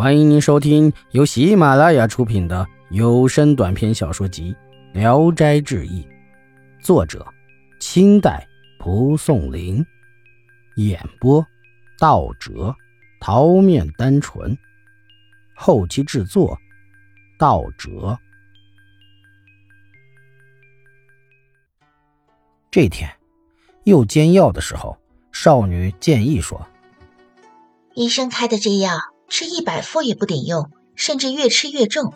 欢迎您收听由喜马拉雅出品的有声短篇小说集《聊斋志异》，作者：清代蒲松龄，演播：道哲、桃面单纯，后期制作：道哲。这天，又煎药的时候，少女建议说：“医生开的这药。”吃一百副也不顶用，甚至越吃越重。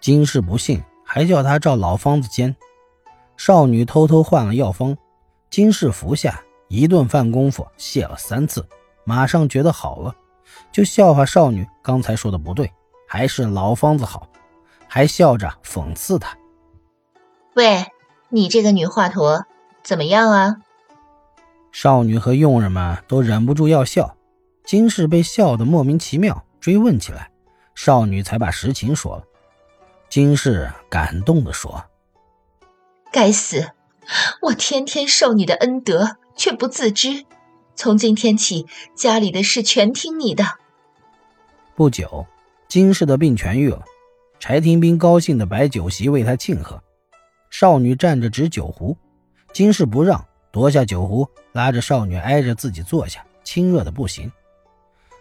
金氏不信，还叫他照老方子煎。少女偷偷换了药方，金氏服下，一顿饭功夫泻了三次，马上觉得好了，就笑话少女刚才说的不对，还是老方子好，还笑着讽刺她：“喂，你这个女华佗，怎么样啊？”少女和佣人们都忍不住要笑。金氏被笑得莫名其妙，追问起来，少女才把实情说了。金氏感动地说：“该死，我天天受你的恩德，却不自知。从今天起，家里的事全听你的。”不久，金氏的病痊愈了，柴廷斌高兴地摆酒席为他庆贺。少女站着执酒壶，金氏不让，夺下酒壶，拉着少女挨着自己坐下，亲热的不行。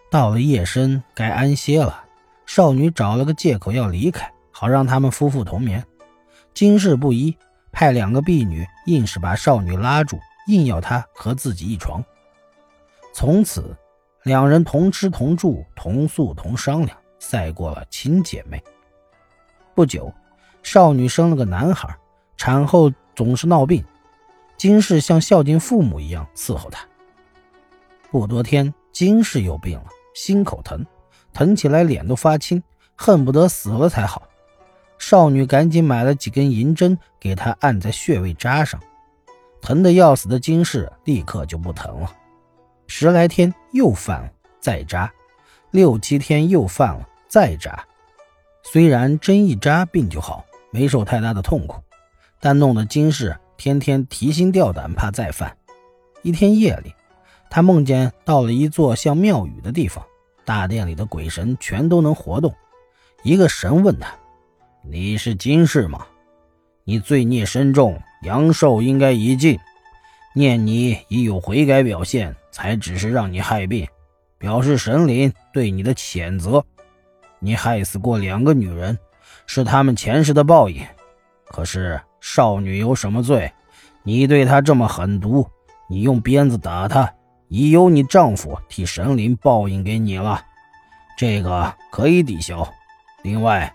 到了夜深，该安歇了。少女找了个借口要离开，好让他们夫妇同眠。金氏不依，派两个婢女硬是把少女拉住，硬要她和自己一床。从此，两人同吃同住同宿同商量，赛过了亲姐妹。不久，少女生了个男孩，产后总是闹病，金氏像孝敬父母一样伺候她。不多天，金氏又病了。心口疼，疼起来脸都发青，恨不得死了才好。少女赶紧买了几根银针，给她按在穴位扎上。疼得要死的金氏立刻就不疼了。十来天又犯了，再扎；六七天又犯了，再扎。虽然针一扎病就好，没受太大的痛苦，但弄得金氏天天提心吊胆，怕再犯。一天夜里。他梦见到了一座像庙宇的地方，大殿里的鬼神全都能活动。一个神问他：“你是金氏吗？你罪孽深重，阳寿应该已尽。念你已有悔改表现，才只是让你害病，表示神灵对你的谴责。你害死过两个女人，是他们前世的报应。可是少女有什么罪？你对她这么狠毒，你用鞭子打她。”已由你丈夫替神灵报应给你了，这个可以抵消。另外，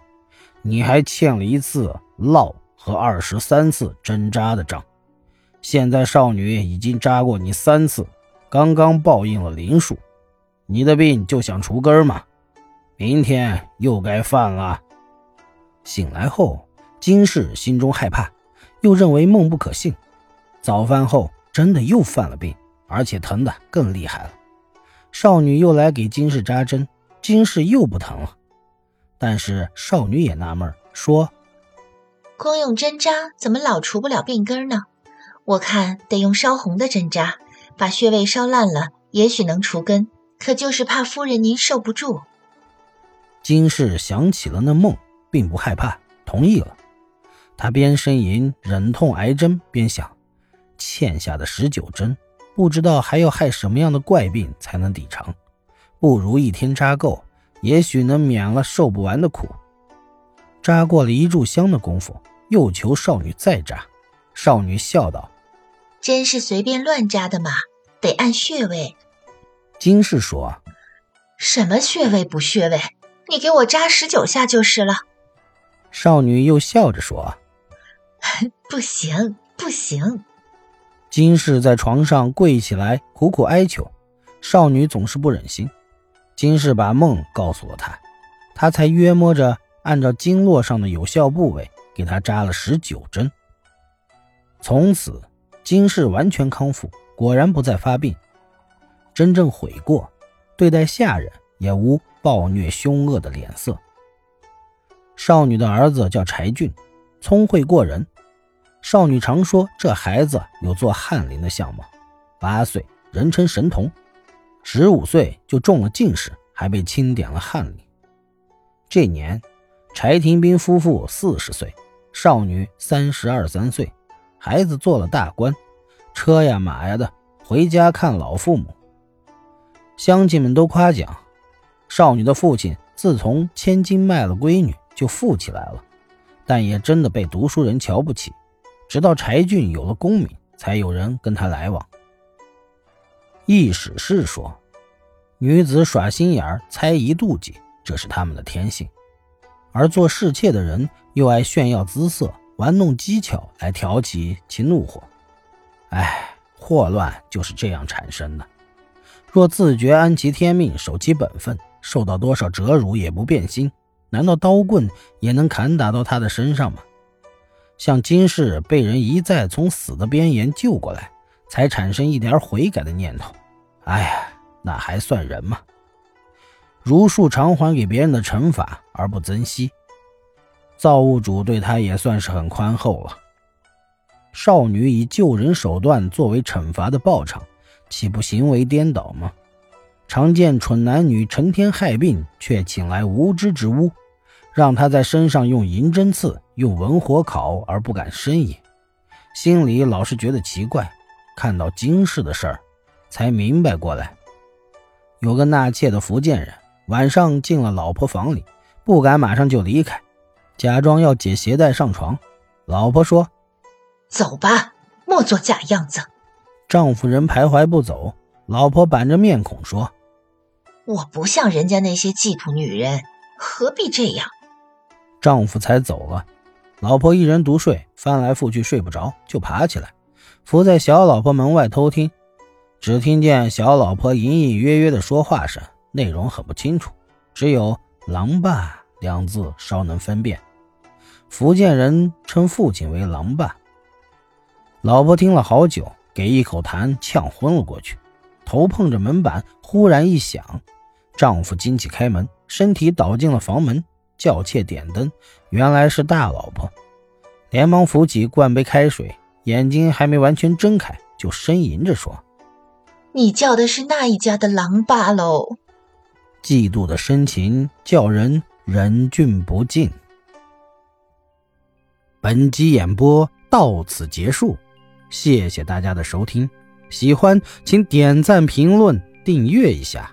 你还欠了一次烙和二十三次针扎的账。现在少女已经扎过你三次，刚刚报应了灵数，你的病就想除根吗？明天又该犯了。醒来后，金氏心中害怕，又认为梦不可信。早饭后，真的又犯了病。而且疼的更厉害了，少女又来给金氏扎针，金氏又不疼了。但是少女也纳闷，说：“光用针扎怎么老除不了病根呢？我看得用烧红的针扎，把穴位烧烂了，也许能除根。可就是怕夫人您受不住。”金氏想起了那梦，并不害怕，同意了。她边呻吟忍痛挨针，边想：欠下的十九针。不知道还要害什么样的怪病才能抵偿，不如一天扎够，也许能免了受不完的苦。扎过了一炷香的功夫，又求少女再扎。少女笑道：“针是随便乱扎的吗？得按穴位。”金氏说：“什么穴位不穴位？你给我扎十九下就是了。”少女又笑着说：“不行，不行。”金氏在床上跪起来，苦苦哀求，少女总是不忍心。金氏把梦告诉了他，他才约摸着按照经络上的有效部位给他扎了十九针。从此，金氏完全康复，果然不再发病，真正悔过，对待下人也无暴虐凶恶的脸色。少女的儿子叫柴俊，聪慧过人。少女常说：“这孩子有做翰林的相貌。”八岁，人称神童；十五岁就中了进士，还被钦点了翰林。这年，柴廷斌夫妇四十岁，少女三十二三岁，孩子做了大官，车呀马呀的回家看老父母。乡亲们都夸奖，少女的父亲自从千金卖了闺女就富起来了，但也真的被读书人瞧不起。直到柴俊有了功名，才有人跟他来往。易史是说，女子耍心眼猜疑、妒忌，这是他们的天性；而做侍妾的人又爱炫耀姿色，玩弄技巧来挑起其怒火。哎，祸乱就是这样产生的。若自觉安其天命，守其本分，受到多少折辱也不变心，难道刀棍也能砍打到他的身上吗？像金氏被人一再从死的边缘救过来，才产生一点悔改的念头。哎呀，那还算人吗？如数偿还给别人的惩罚而不珍惜，造物主对他也算是很宽厚了。少女以救人手段作为惩罚的报偿，岂不行为颠倒吗？常见蠢男女成天害病，却请来无知之巫。让他在身上用银针刺，用文火烤，而不敢呻吟，心里老是觉得奇怪。看到惊世的事儿，才明白过来。有个纳妾的福建人，晚上进了老婆房里，不敢马上就离开，假装要解鞋带上床。老婆说：“走吧，莫做假样子。”丈夫人徘徊不走。老婆板着面孔说：“我不像人家那些妓仆女人，何必这样？”丈夫才走了，老婆一人独睡，翻来覆去睡不着，就爬起来，伏在小老婆门外偷听，只听见小老婆隐隐约约的说话声，内容很不清楚，只有“狼爸”两字稍能分辨。福建人称父亲为“狼爸”。老婆听了好久，给一口痰呛昏了过去，头碰着门板，忽然一响，丈夫惊起开门，身体倒进了房门。叫妾点灯，原来是大老婆，连忙扶起，灌杯开水，眼睛还没完全睁开，就呻吟着说：“你叫的是那一家的狼爸喽。”嫉妒的深情叫人忍俊不禁。本集演播到此结束，谢谢大家的收听，喜欢请点赞、评论、订阅一下。